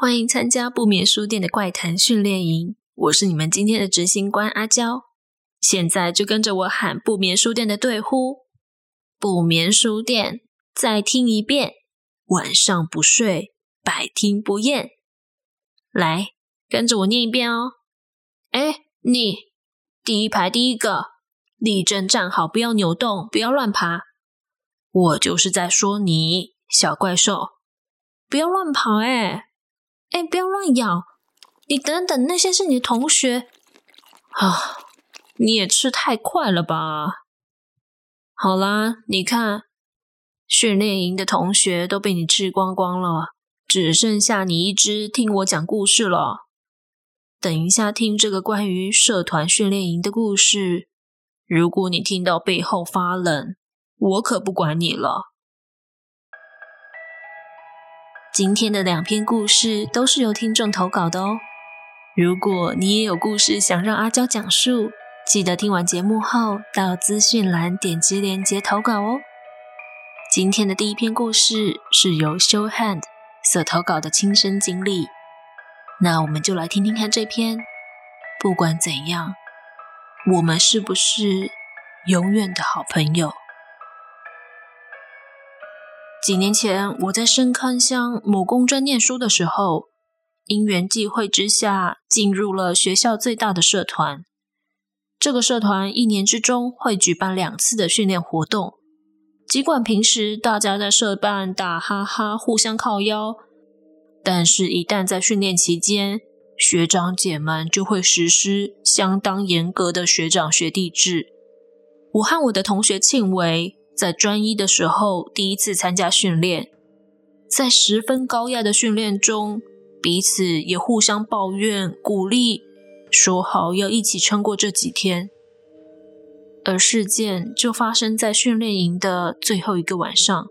欢迎参加不眠书店的怪谈训练营，我是你们今天的执行官阿娇。现在就跟着我喊不眠书店的队呼：不眠书店，再听一遍，晚上不睡，百听不厌。来，跟着我念一遍哦。哎，你第一排第一个，立正站好，不要扭动，不要乱爬。我就是在说你，小怪兽，不要乱跑，哎。哎，不要乱咬！你等等，那些是你的同学啊！你也吃太快了吧？好啦，你看，训练营的同学都被你吃光光了，只剩下你一只听我讲故事了。等一下听这个关于社团训练营的故事，如果你听到背后发冷，我可不管你了。今天的两篇故事都是由听众投稿的哦。如果你也有故事想让阿娇讲述，记得听完节目后到资讯栏点击链接投稿哦。今天的第一篇故事是由 Showhand 所投稿的亲身经历，那我们就来听听看这篇。不管怎样，我们是不是永远的好朋友？几年前，我在深坑乡某工专念书的时候，因缘际会之下，进入了学校最大的社团。这个社团一年之中会举办两次的训练活动。尽管平时大家在社办打哈哈，互相靠腰，但是，一旦在训练期间，学长姐们就会实施相当严格的学长学弟制。我和我的同学庆维。在专一的时候，第一次参加训练，在十分高压的训练中，彼此也互相抱怨、鼓励，说好要一起撑过这几天。而事件就发生在训练营的最后一个晚上。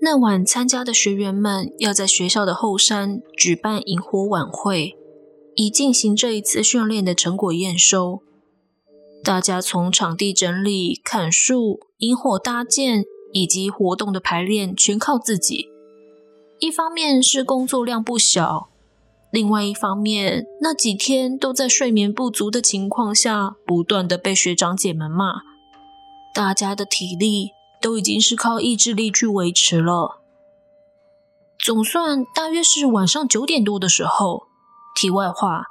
那晚参加的学员们要在学校的后山举办萤火晚会，以进行这一次训练的成果验收。大家从场地整理、砍树、引火搭建以及活动的排练，全靠自己。一方面是工作量不小，另外一方面那几天都在睡眠不足的情况下，不断的被学长姐们骂。大家的体力都已经是靠意志力去维持了。总算大约是晚上九点多的时候。题外话。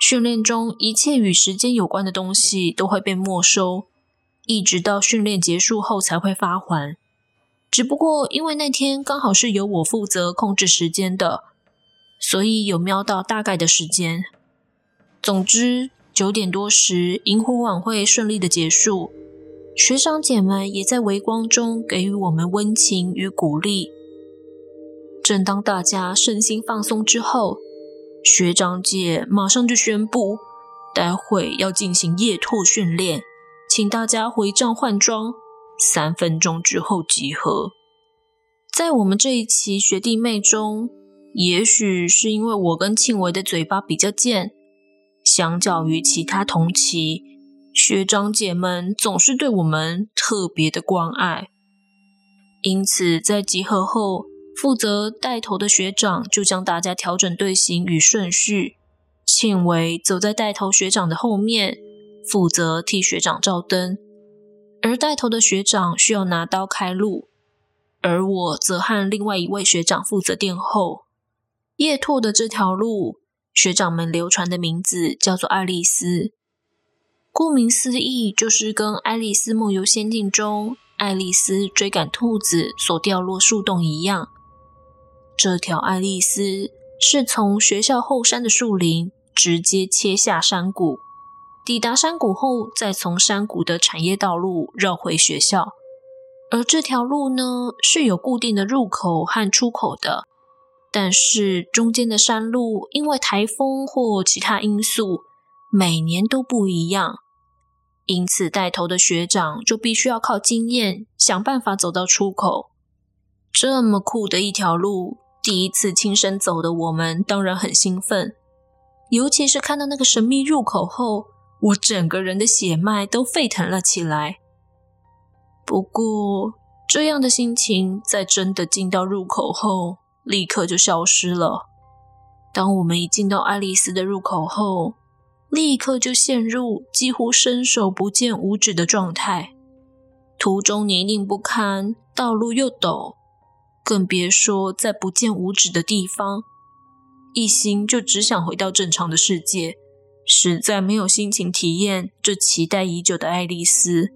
训练中一切与时间有关的东西都会被没收，一直到训练结束后才会发还。只不过因为那天刚好是由我负责控制时间的，所以有瞄到大概的时间。总之，九点多时，营火晚会顺利的结束，学长姐们也在微光中给予我们温情与鼓励。正当大家身心放松之后，学长姐马上就宣布，待会要进行夜拓训练，请大家回帐换装，三分钟之后集合。在我们这一期学弟妹中，也许是因为我跟庆维的嘴巴比较贱，相较于其他同期，学长姐们总是对我们特别的关爱，因此在集合后。负责带头的学长就将大家调整队形与顺序，庆维走在带头学长的后面，负责替学长照灯，而带头的学长需要拿刀开路，而我则和另外一位学长负责殿后。夜拓的这条路，学长们流传的名字叫做爱丽丝，顾名思义，就是跟《爱丽丝梦游仙境》中爱丽丝追赶兔子所掉落树洞一样。这条爱丽丝是从学校后山的树林直接切下山谷，抵达山谷后，再从山谷的产业道路绕回学校。而这条路呢，是有固定的入口和出口的，但是中间的山路因为台风或其他因素，每年都不一样，因此带头的学长就必须要靠经验想办法走到出口。这么酷的一条路！第一次亲身走的我们当然很兴奋，尤其是看到那个神秘入口后，我整个人的血脉都沸腾了起来。不过，这样的心情在真的进到入口后，立刻就消失了，当我们一进到爱丽丝的入口后，立刻就陷入几乎伸手不见五指的状态。途中泥泞不堪，道路又陡，更别说在不见五指的地方，一心就只想回到正常的世界，实在没有心情体验这期待已久的爱丽丝。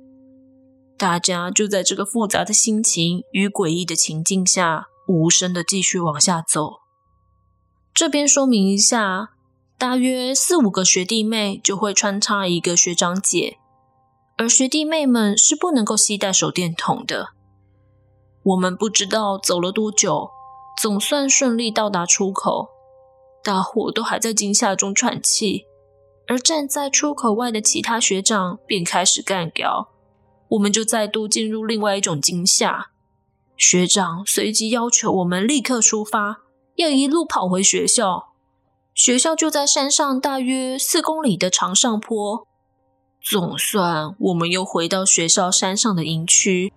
大家就在这个复杂的心情与诡异的情境下，无声的继续往下走。这边说明一下，大约四五个学弟妹就会穿插一个学长姐。而学弟妹们是不能够携带手电筒的。我们不知道走了多久，总算顺利到达出口。大伙都还在惊吓中喘气，而站在出口外的其他学长便开始干掉。我们就再度进入另外一种惊吓。学长随即要求我们立刻出发，要一路跑回学校。学校就在山上大约四公里的长上坡。总算，我们又回到学校山上的营区。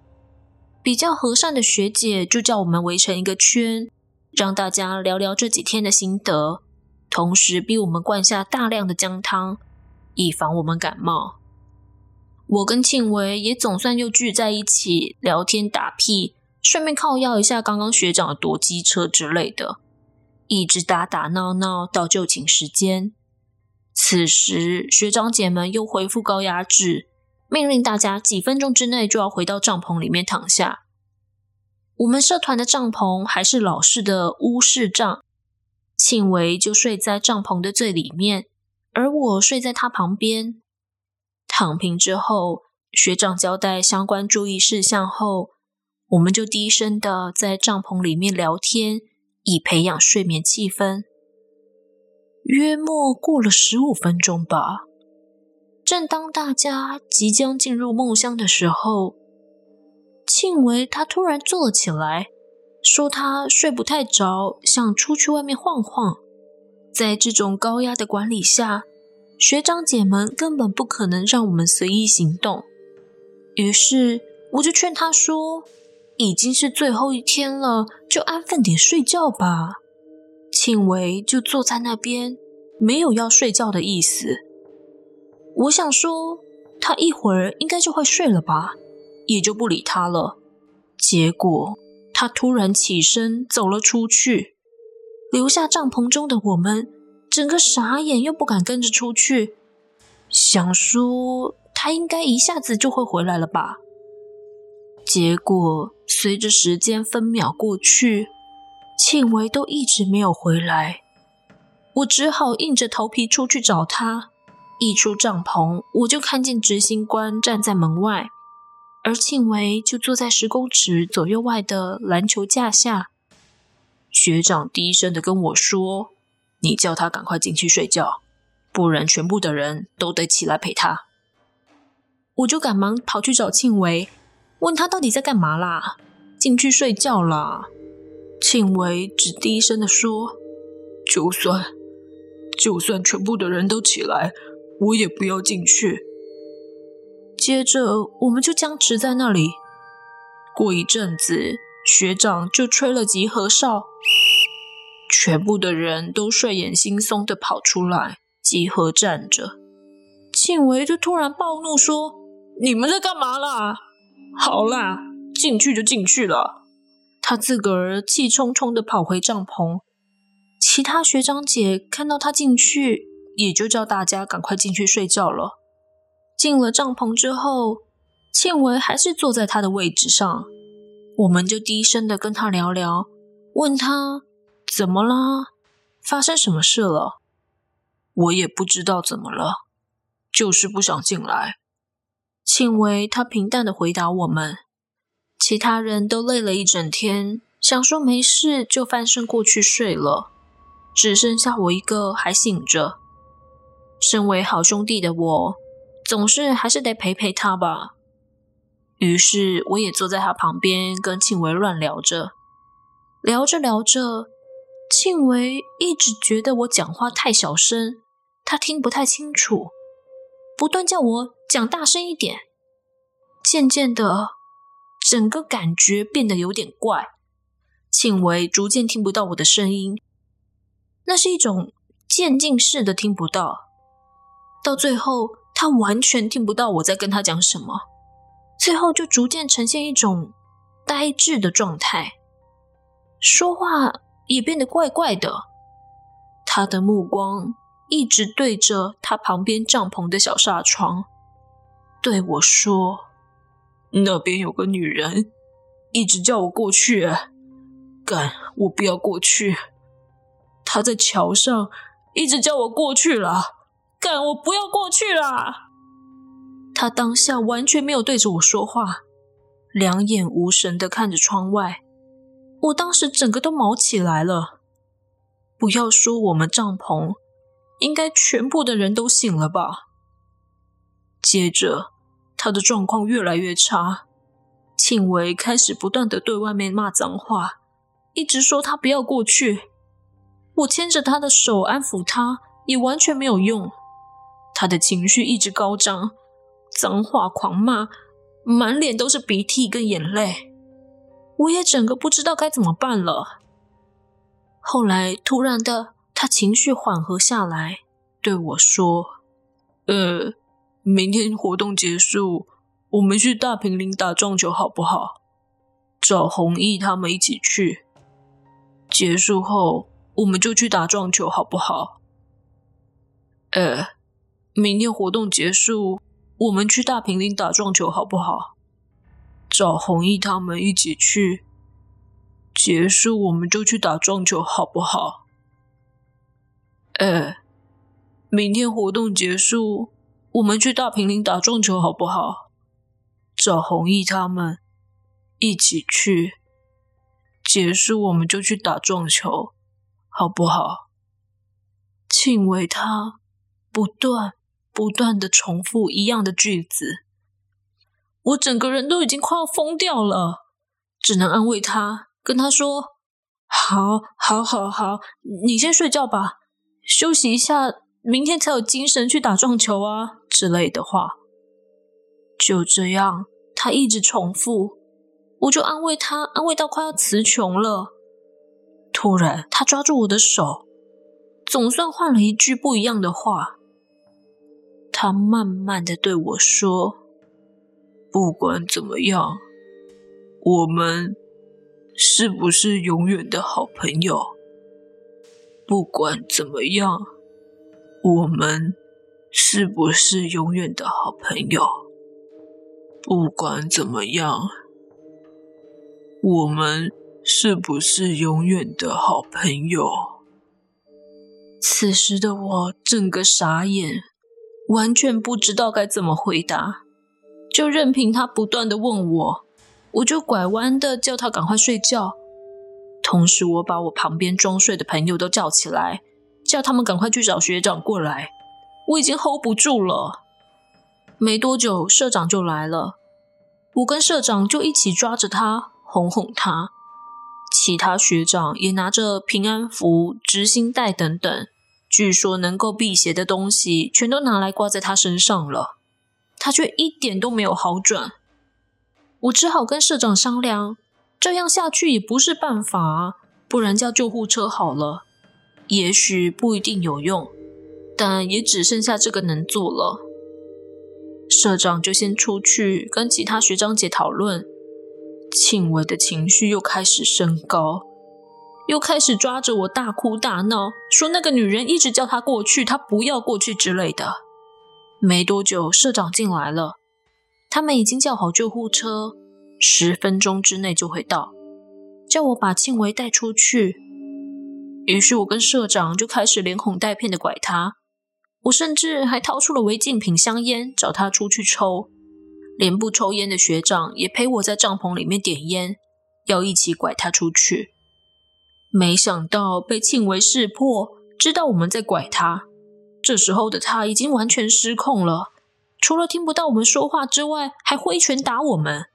比较和善的学姐就叫我们围成一个圈，让大家聊聊这几天的心得，同时逼我们灌下大量的姜汤，以防我们感冒。我跟庆维也总算又聚在一起聊天打屁，顺便靠要一下刚刚学长的夺机车之类的，一直打打闹闹到就寝时间。此时，学长姐们又恢复高压制，命令大家几分钟之内就要回到帐篷里面躺下。我们社团的帐篷还是老式的乌式帐，庆维就睡在帐篷的最里面，而我睡在他旁边。躺平之后，学长交代相关注意事项后，我们就低声的在帐篷里面聊天，以培养睡眠气氛。约莫过了十五分钟吧。正当大家即将进入梦乡的时候，庆维他突然坐了起来，说他睡不太着，想出去外面晃晃。在这种高压的管理下，学长姐们根本不可能让我们随意行动。于是我就劝他说：“已经是最后一天了，就安分点睡觉吧。”庆维就坐在那边，没有要睡觉的意思。我想说，他一会儿应该就会睡了吧，也就不理他了。结果他突然起身走了出去，留下帐篷中的我们，整个傻眼，又不敢跟着出去。想说他应该一下子就会回来了吧。结果随着时间分秒过去。庆维都一直没有回来，我只好硬着头皮出去找他。一出帐篷，我就看见执行官站在门外，而庆维就坐在十公尺左右外的篮球架下。学长低声的跟我说：“你叫他赶快进去睡觉，不然全部的人都得起来陪他。”我就赶忙跑去找庆维，问他到底在干嘛啦？进去睡觉啦。庆维只低声的说：“就算，就算全部的人都起来，我也不要进去。”接着，我们就僵持在那里。过一阵子，学长就吹了集合哨，全部的人都睡眼惺忪的跑出来集合站着。庆维就突然暴怒说：“你们在干嘛啦？好啦，进去就进去了。”他自个儿气冲冲的跑回帐篷，其他学长姐看到他进去，也就叫大家赶快进去睡觉了。进了帐篷之后，庆维还是坐在他的位置上，我们就低声的跟他聊聊，问他怎么啦，发生什么事了？我也不知道怎么了，就是不想进来。庆维他平淡的回答我们。其他人都累了一整天，想说没事就翻身过去睡了，只剩下我一个还醒着。身为好兄弟的我，总是还是得陪陪他吧。于是我也坐在他旁边，跟庆维乱聊着。聊着聊着，庆维一直觉得我讲话太小声，他听不太清楚，不断叫我讲大声一点。渐渐的。整个感觉变得有点怪，庆维逐渐听不到我的声音，那是一种渐进式的听不到，到最后他完全听不到我在跟他讲什么，最后就逐渐呈现一种呆滞的状态，说话也变得怪怪的。他的目光一直对着他旁边帐篷的小纱窗，对我说：“那边有个女人，一直叫我过去。干，我不要过去。她在桥上，一直叫我过去了。干，我不要过去了。”他当下完全没有对着我说话。两眼无神的看着窗外，我当时整个都毛起来了。不要说我们帐篷，应该全部的人都醒了吧？接着，他的状况越来越差，庆维开始不断的对外面骂脏话，一直说他不要过去。我牵着他的手安抚他，也完全没有用。他的情绪一直高涨，脏话狂骂。满脸都是鼻涕跟眼泪，我也整个不知道该怎么办了。后来突然的，他情绪缓和下来，对我说：“呃，明天活动结束，我们去大坪林打撞球好不好？找弘毅他们一起去。结束后，我们就去打撞球好不好？呃，明天活动结束。”我们去大坪林打撞球好不好？找弘毅他们一起去。结束我们就去打撞球好不好？哎，明天活动结束，我们去大坪林打撞球好不好？找弘毅他们一起去。结束我们就去打撞球好不好？庆维他不断。不断的重复一样的句子，我整个人都已经快要疯掉了，只能安慰他，跟他说：“好，好，好，好，你先睡觉吧，休息一下，明天才有精神去打撞球啊之类的话。”就这样，他一直重复，我就安慰他，安慰到快要词穷了。突然，他抓住我的手，总算换了一句不一样的话。他慢慢的对我说：“不管怎么样，我们是不是永远的好朋友？不管怎么样，我们是不是永远的好朋友？不管怎么样，我们是不是永远的好朋友？”此时的我整个傻眼。完全不知道该怎么回答，就任凭他不断的问我，我就拐弯的叫他赶快睡觉，同时我把我旁边装睡的朋友都叫起来，叫他们赶快去找学长过来，我已经 hold 不住了。没多久，社长就来了，我跟社长就一起抓着他哄哄他，其他学长也拿着平安符、执行带等等。据说能够辟邪的东西，全都拿来挂在他身上了，他却一点都没有好转。我只好跟社长商量，这样下去也不是办法，不然叫救护车好了。也许不一定有用，但也只剩下这个能做了。社长就先出去跟其他学长姐讨论，庆伟的情绪又开始升高。又开始抓着我大哭大闹，说那个女人一直叫他过去，他不要过去之类的。没多久，社长进来了，他们已经叫好救护车，十分钟之内就会到，叫我把庆维带出去。于是我跟社长就开始连哄带骗的拐他，我甚至还掏出了违禁品香烟找他出去抽，连不抽烟的学长也陪我在帐篷里面点烟，要一起拐他出去。没想到被庆维识破，知道我们在拐他。这时候的他已经完全失控了，除了听不到我们说话之外，还挥拳打我们。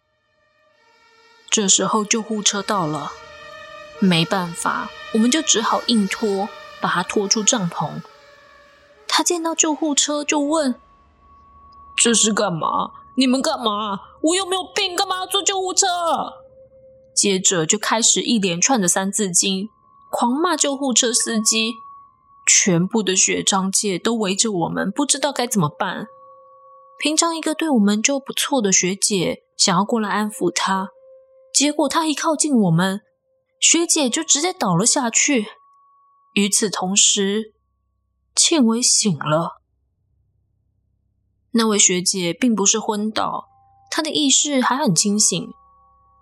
这时候救护车到了，没办法，我们就只好硬拖，把他拖出帐篷。他见到救护车就问：“这是干嘛？你们干嘛？我又没有病，干嘛要坐救护车？”接着就开始一连串的三字经，狂骂救护车司机，全部的学长姐都围着我们，不知道该怎么办。平常一个对我们就不错的学姐想要过来安抚她，结果她一靠近我们，学姐就直接倒了下去。与此同时，庆伟醒了。那位学姐并不是昏倒，她的意识还很清醒。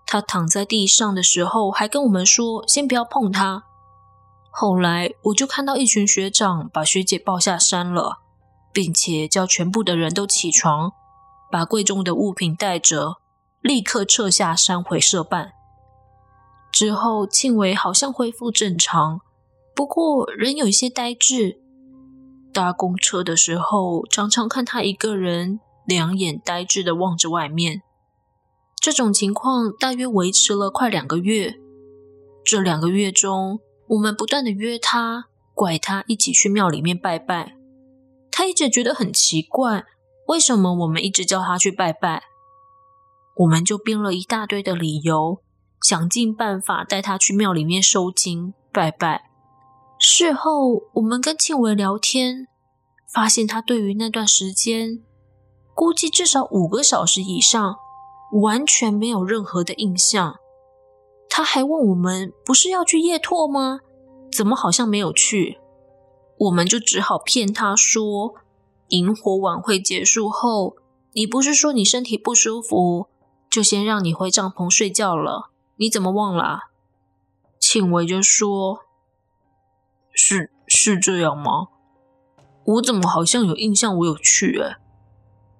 他躺在地上的时候，还跟我们说：“先不要碰他。”后来我就看到一群学长把学姐抱下山了，并且叫全部的人都起床，把贵重的物品带着，立刻撤下山回社办。之后，庆伟好像恢复正常，不过人有一些呆滞。搭公车的时候，常常看他一个人，两眼呆滞的望着外面。这种情况大约维持了快两个月。这两个月中，我们不断的约他，拐他一起去庙里面拜拜。他一直觉得很奇怪，为什么我们一直叫他去拜拜？我们就编了一大堆的理由，想尽办法带他去庙里面收惊拜拜。事后，我们跟庆维聊天，发现他对于那段时间，估计至少五个小时以上，完全没有任何的印象。他还问我们，不是要去夜拓吗？怎么好像没有去？我们就只好骗他说，萤火晚会结束后，你不是说你身体不舒服，就先让你回帐篷睡觉了，你怎么忘了？庆维就说。是是这样吗？我怎么好像有印象我有去诶？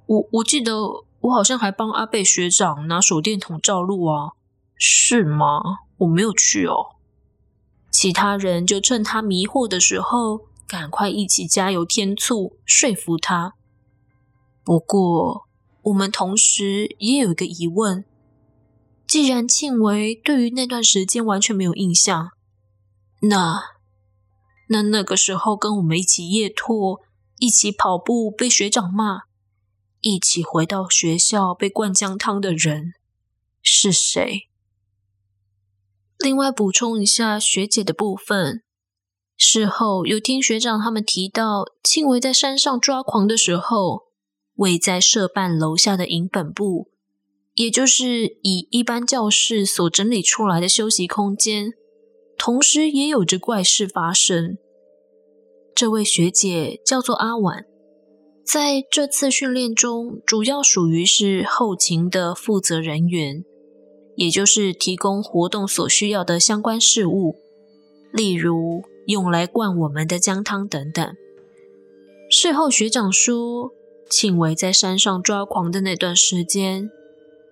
我我记得我好像还帮阿贝学长拿手电筒照路啊，是吗？我没有去哦。其他人就趁他迷惑的时候，赶快一起加油添醋，说服他。不过我们同时也有一个疑问：既然庆维对于那段时间完全没有印象，那……那那个时候跟我们一起夜拓、一起跑步被学长骂、一起回到学校被灌姜汤的人是谁？另外补充一下学姐的部分，事后有听学长他们提到，庆维在山上抓狂的时候，位在社办楼下的营本部，也就是以一般教室所整理出来的休息空间。同时也有着怪事发生。这位学姐叫做阿婉，在这次训练中，主要属于是后勤的负责人员，也就是提供活动所需要的相关事物，例如用来灌我们的姜汤等等。事后学长说，庆伟在山上抓狂的那段时间，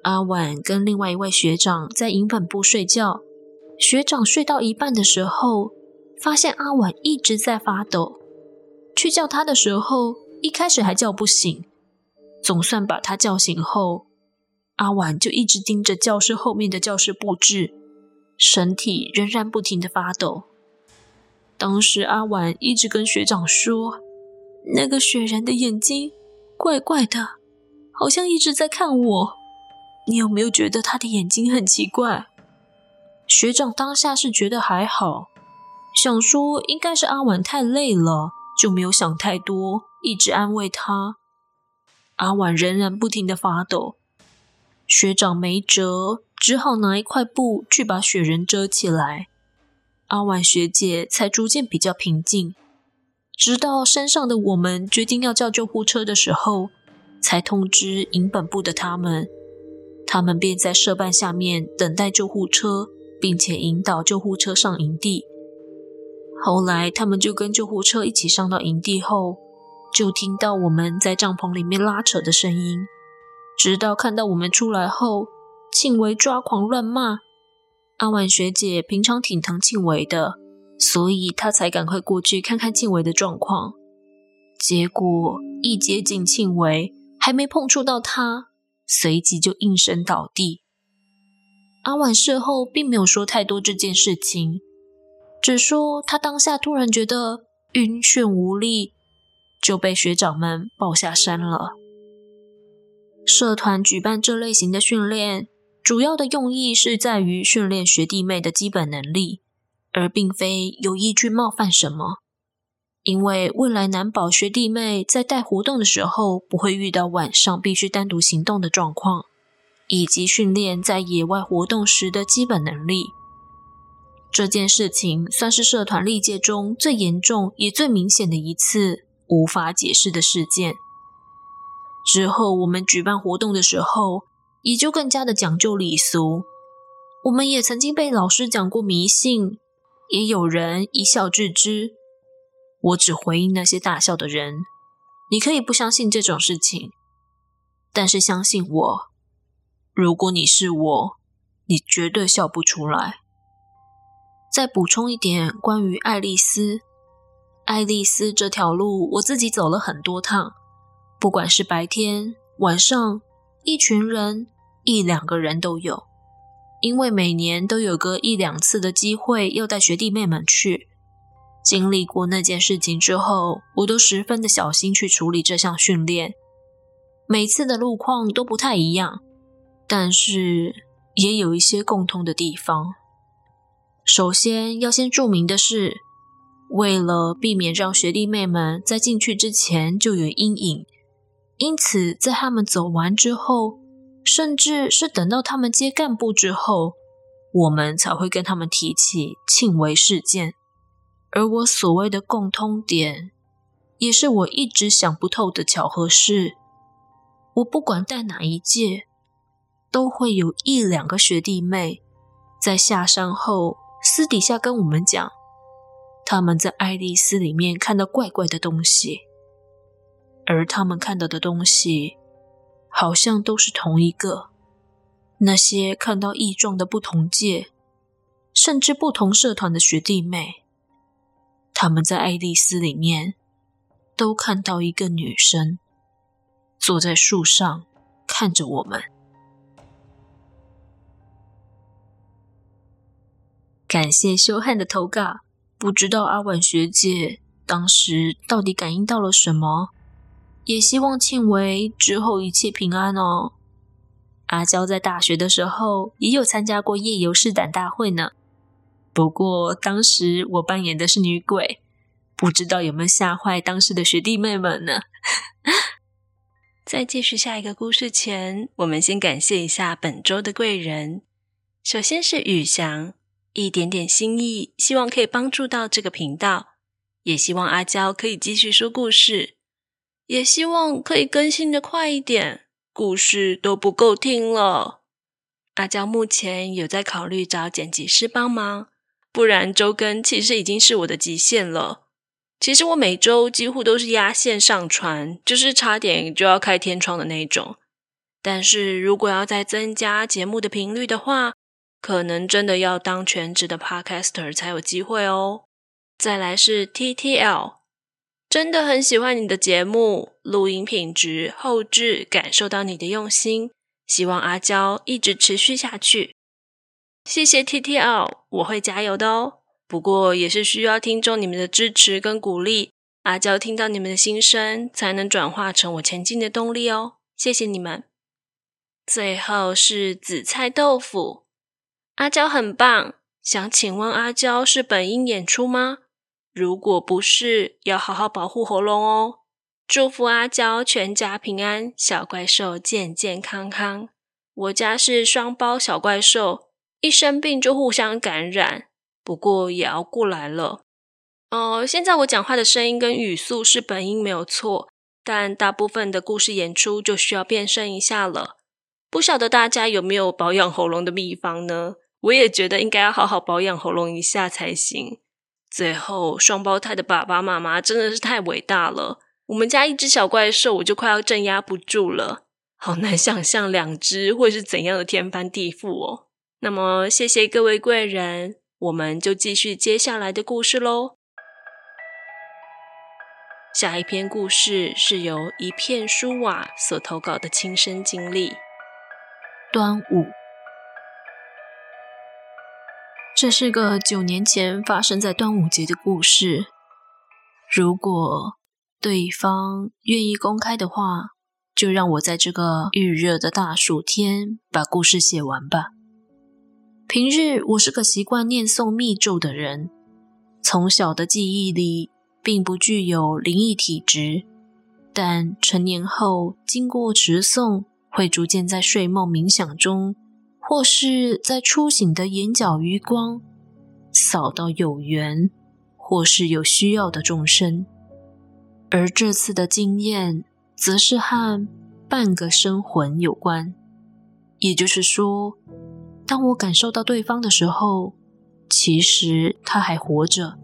阿婉跟另外一位学长在营本部睡觉。学长睡到一半的时候，发现阿婉一直在发抖。去叫他的时候，一开始还叫不醒。总算把他叫醒后，阿婉就一直盯着教室后面的教室布置，身体仍然不停的发抖。当时阿婉一直跟学长说：“那个雪人的眼睛怪怪的，好像一直在看我。你有没有觉得他的眼睛很奇怪？”学长当下是觉得还好，想说应该是阿婉太累了，就没有想太多，一直安慰他。阿婉仍然不停的发抖，学长没辙，只好拿一块布去把雪人遮起来。阿婉学姐才逐渐比较平静，直到山上的我们决定要叫救护车的时候，才通知营本部的他们，他们便在社办下面等待救护车。并且引导救护车上营地。后来，他们就跟救护车一起上到营地后，就听到我们在帐篷里面拉扯的声音。直到看到我们出来后，庆维抓狂乱骂。阿婉学姐平常挺疼庆维的，所以她才赶快过去看看庆维的状况。结果一接近庆维，还没碰触到他，随即就应声倒地。阿婉事后并没有说太多这件事情，只说他当下突然觉得晕眩无力，就被学长们抱下山了。社团举办这类型的训练，主要的用意是在于训练学弟妹的基本能力，而并非有意去冒犯什么。因为未来难保学弟妹在带活动的时候不会遇到晚上必须单独行动的状况，以及训练在野外活动时的基本能力。这件事情算是社团历届中最严重也最明显的一次无法解释的事件。之后我们举办活动的时候，也就更加的讲究礼俗。我们也曾经被老师讲过迷信，也有人一笑置之。我只回应那些大笑的人。你可以不相信这种事情，但是相信我，如果你是我，你绝对笑不出来。再补充一点关于爱丽丝，爱丽丝这条路我自己走了很多趟，不管是白天、晚上，一群人、一两个人都有，因为每年都有个一两次的机会要带学弟妹们去。经历过那件事情之后，我都十分的小心去处理这项训练。每次的路况都不太一样，但是也有一些共通的地方。首先要先注明的是，为了避免让学弟妹们在进去之前就有阴影，因此在他们走完之后，甚至是等到他们接干部之后，我们才会跟他们提起庆维事件。而我所谓的共通点，也是我一直想不透的巧合是，我不管带哪一届，都会有一两个学弟妹在下山后私底下跟我们讲，他们在爱丽丝里面看到怪怪的东西，而他们看到的东西好像都是同一个。那些看到异状的不同届，甚至不同社团的学弟妹。他们在爱丽丝里面都看到一个女生坐在树上看着我们。感谢修汉的投稿，不知道阿婉学姐当时到底感应到了什么，也希望庆微之后一切平安哦。阿娇在大学的时候也有参加过夜游试胆大会呢。不过当时我扮演的是女鬼，不知道有没有吓坏当时的学弟妹们呢？在继续下一个故事前，我们先感谢一下本周的贵人。首先是宇翔，一点点心意，希望可以帮助到这个频道，也希望阿娇可以继续说故事，也希望可以更新的快一点，故事都不够听了。阿娇目前有在考虑找剪辑师帮忙。不然周更其实已经是我的极限了。其实我每周几乎都是压线上传，就是差点就要开天窗的那种。但是如果要再增加节目的频率的话，可能真的要当全职的 Podcaster 才有机会哦。再来是 TTL，真的很喜欢你的节目，录音品质、后置，感受到你的用心，希望阿娇一直持续下去。谢谢 TTL，我会加油的哦。不过也是需要听众你们的支持跟鼓励，阿娇听到你们的心声，才能转化成我前进的动力哦。谢谢你们。最后是紫菜豆腐，阿娇很棒。想请问阿娇是本音演出吗？如果不是，要好好保护喉咙哦。祝福阿娇全家平安，小怪兽健健康康。我家是双胞小怪兽。一生病就互相感染，不过也熬过来了。哦、呃，现在我讲话的声音跟语速是本音没有错，但大部分的故事演出就需要变声一下了。不晓得大家有没有保养喉咙的秘方呢？我也觉得应该要好好保养喉咙一下才行。最后，双胞胎的爸爸妈妈真的是太伟大了。我们家一只小怪兽，我就快要镇压不住了，好难想象两只会是怎样的天翻地覆哦。那么，谢谢各位贵人，我们就继续接下来的故事喽。下一篇故事是由一片书瓦所投稿的亲身经历。端午，这是个九年前发生在端午节的故事。如果对方愿意公开的话，就让我在这个预热的大暑天把故事写完吧。平日我是个习惯念诵密咒的人，从小的记忆里，并不具有灵异体质，但成年后经过持诵，会逐渐在睡梦冥想中，或是在初醒的眼角余光，扫到有缘或是有需要的众生。而这次的经验，则是和半个生魂有关，也就是说，当我感受到对方的时候，其实他还活着，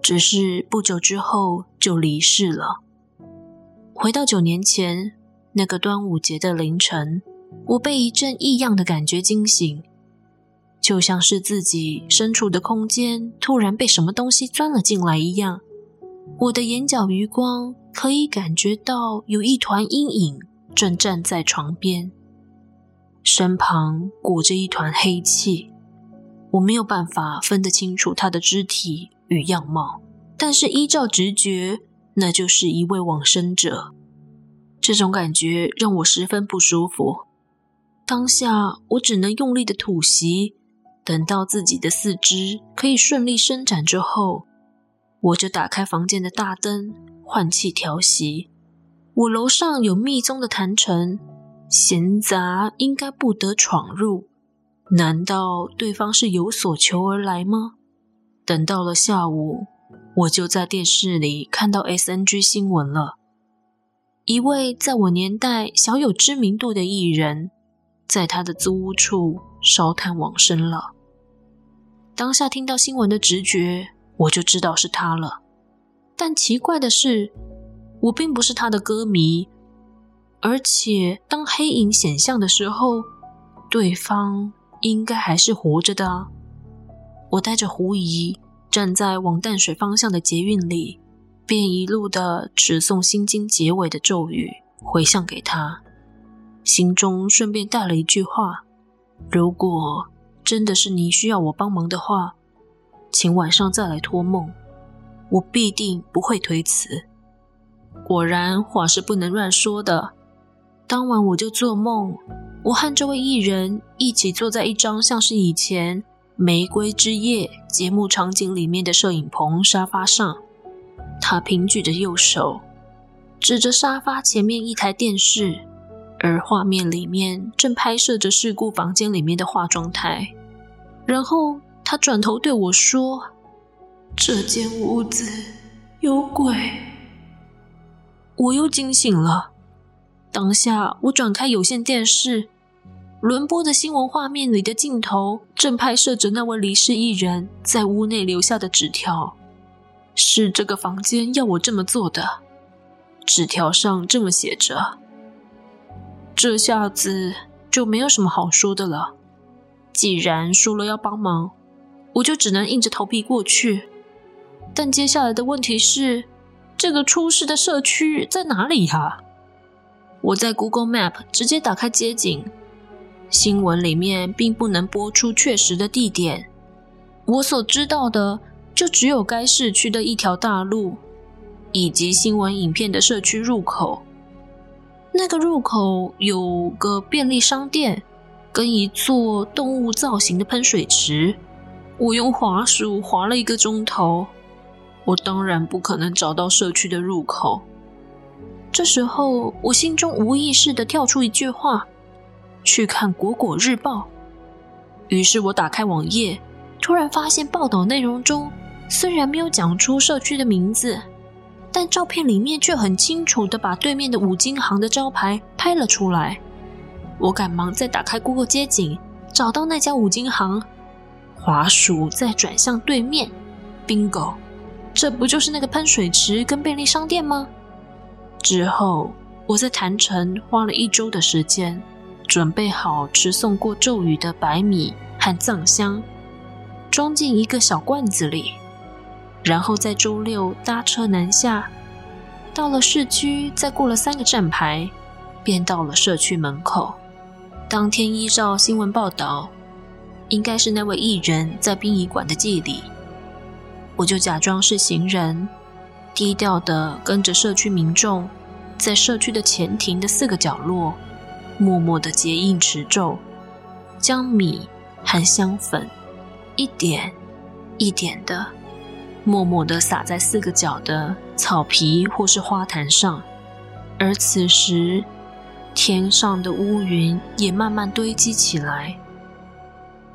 只是不久之后就离世了。回到九年前那个端午节的凌晨，我被一阵异样的感觉惊醒，就像是自己身处的空间突然被什么东西钻了进来一样。我的眼角余光可以感觉到有一团阴影正站在床边，身旁裹着一团黑气。我没有办法分得清楚他的肢体与样貌，但是依照直觉，那就是一位往生者。这种感觉让我十分不舒服。当下我只能用力的吐息，等到自己的四肢可以顺利伸展之后。我就打开房间的大灯，换气调息。我楼上有密宗的坛城，闲杂应该不得闯入。难道对方是有所求而来吗？等到了下午，我就在电视里看到 SNG 新闻了。一位在我年代小有知名度的艺人，在他的租屋处烧炭往生了。当下听到新闻的直觉。我就知道是他了，但奇怪的是，我并不是他的歌迷，而且当黑影显像的时候，对方应该还是活着的。我带着狐疑站在往淡水方向的捷运里，便一路的持诵心经结尾的咒语回向给他，心中顺便带了一句话：如果真的是你需要我帮忙的话。请晚上再来托梦，我必定不会推辞。果然话是不能乱说的。当晚我就做梦，我和这位艺人一起坐在一张像是以前《玫瑰之夜》节目场景里面的摄影棚沙发上，他平举着右手，指着沙发前面一台电视，而画面里面正拍摄着事故房间里面的化妆台，然后。他转头对我说：“这间屋子有鬼。”我又惊醒了。当下，我转开有线电视，轮播的新闻画面里的镜头正拍摄着那位离世艺人在屋内留下的纸条，是这个房间要我这么做的。纸条上这么写着。这下子就没有什么好说的了。既然说了要帮忙。我就只能硬着头皮过去，但接下来的问题是，这个出事的社区在哪里呀？我在 Google Map 直接打开街景，新闻里面并不能播出确实的地点，我所知道的就只有该市区的一条大路，以及新闻影片的社区入口。那个入口有个便利商店，跟一座动物造型的喷水池。我用滑鼠滑了一个钟头，我当然不可能找到社区的入口。这时候，我心中无意识的跳出一句话：“去看果果日报。”于是我打开网页，突然发现报道内容中虽然没有讲出社区的名字，但照片里面却很清楚的把对面的五金行的招牌拍了出来。我赶忙再打开 Google 街景，找到那家五金行。滑鼠再转向对面，bingo，这不就是那个喷水池跟便利商店吗？之后我在坛城花了一周的时间，准备好持诵过咒语的白米和藏香，装进一个小罐子里，然后在周六搭车南下，到了市区，再过了三个站牌，便到了社区门口。当天依照新闻报道。应该是那位艺人在殡仪馆的祭礼，我就假装是行人，低调的跟着社区民众，在社区的前庭的四个角落，默默的结印持咒，将米和香粉一点一点的默默地洒在四个角的草皮或是花坛上，而此时天上的乌云也慢慢堆积起来。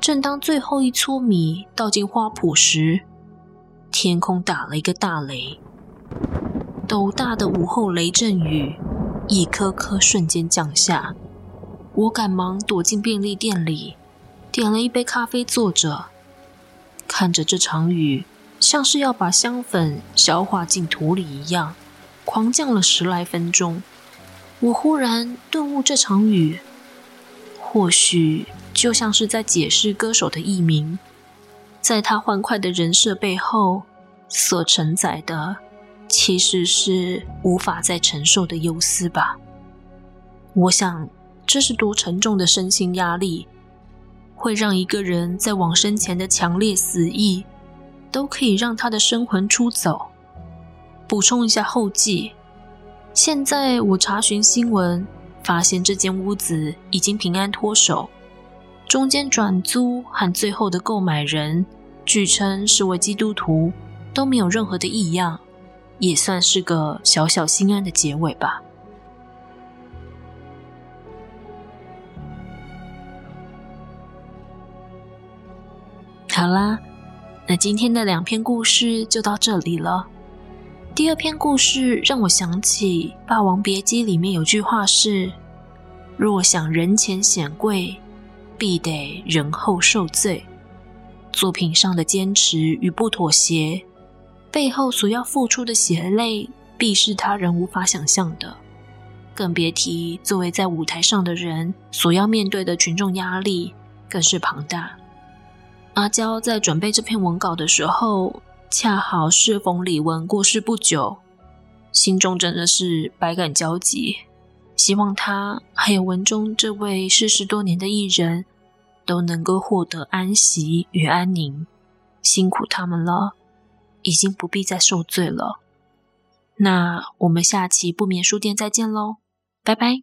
正当最后一撮米倒进花圃时，天空打了一个大雷，斗大的午后雷阵雨一颗颗瞬间降下。我赶忙躲进便利店里，点了一杯咖啡坐着，看着这场雨。像是要把香粉消化进土里一样，狂降了十来分钟。我忽然顿悟，这场雨或许就像是在解释歌手的艺名，在他欢快的人设背后所承载的，其实是无法再承受的忧思吧。我想，这是多沉重的身心压力，会让一个人在往生前的强烈死意。都可以让他的生魂出走。补充一下后记：现在我查询新闻，发现这间屋子已经平安脱手，中间转租和最后的购买人据称是位基督徒，都没有任何的异样，也算是个小小心安的结尾吧。好啦。那今天的两篇故事就到这里了。第二篇故事让我想起《霸王别姬》里面有句话是：“若想人前显贵，必得人后受罪。”作品上的坚持与不妥协，背后所要付出的血泪，必是他人无法想象的。更别提作为在舞台上的人所要面对的群众压力，更是庞大。阿娇在准备这篇文稿的时候，恰好适逢李文过世不久，心中真的是百感交集。希望他还有文中这位逝世多年的艺人，都能够获得安息与安宁。辛苦他们了，已经不必再受罪了。那我们下期不眠书店再见喽，拜拜。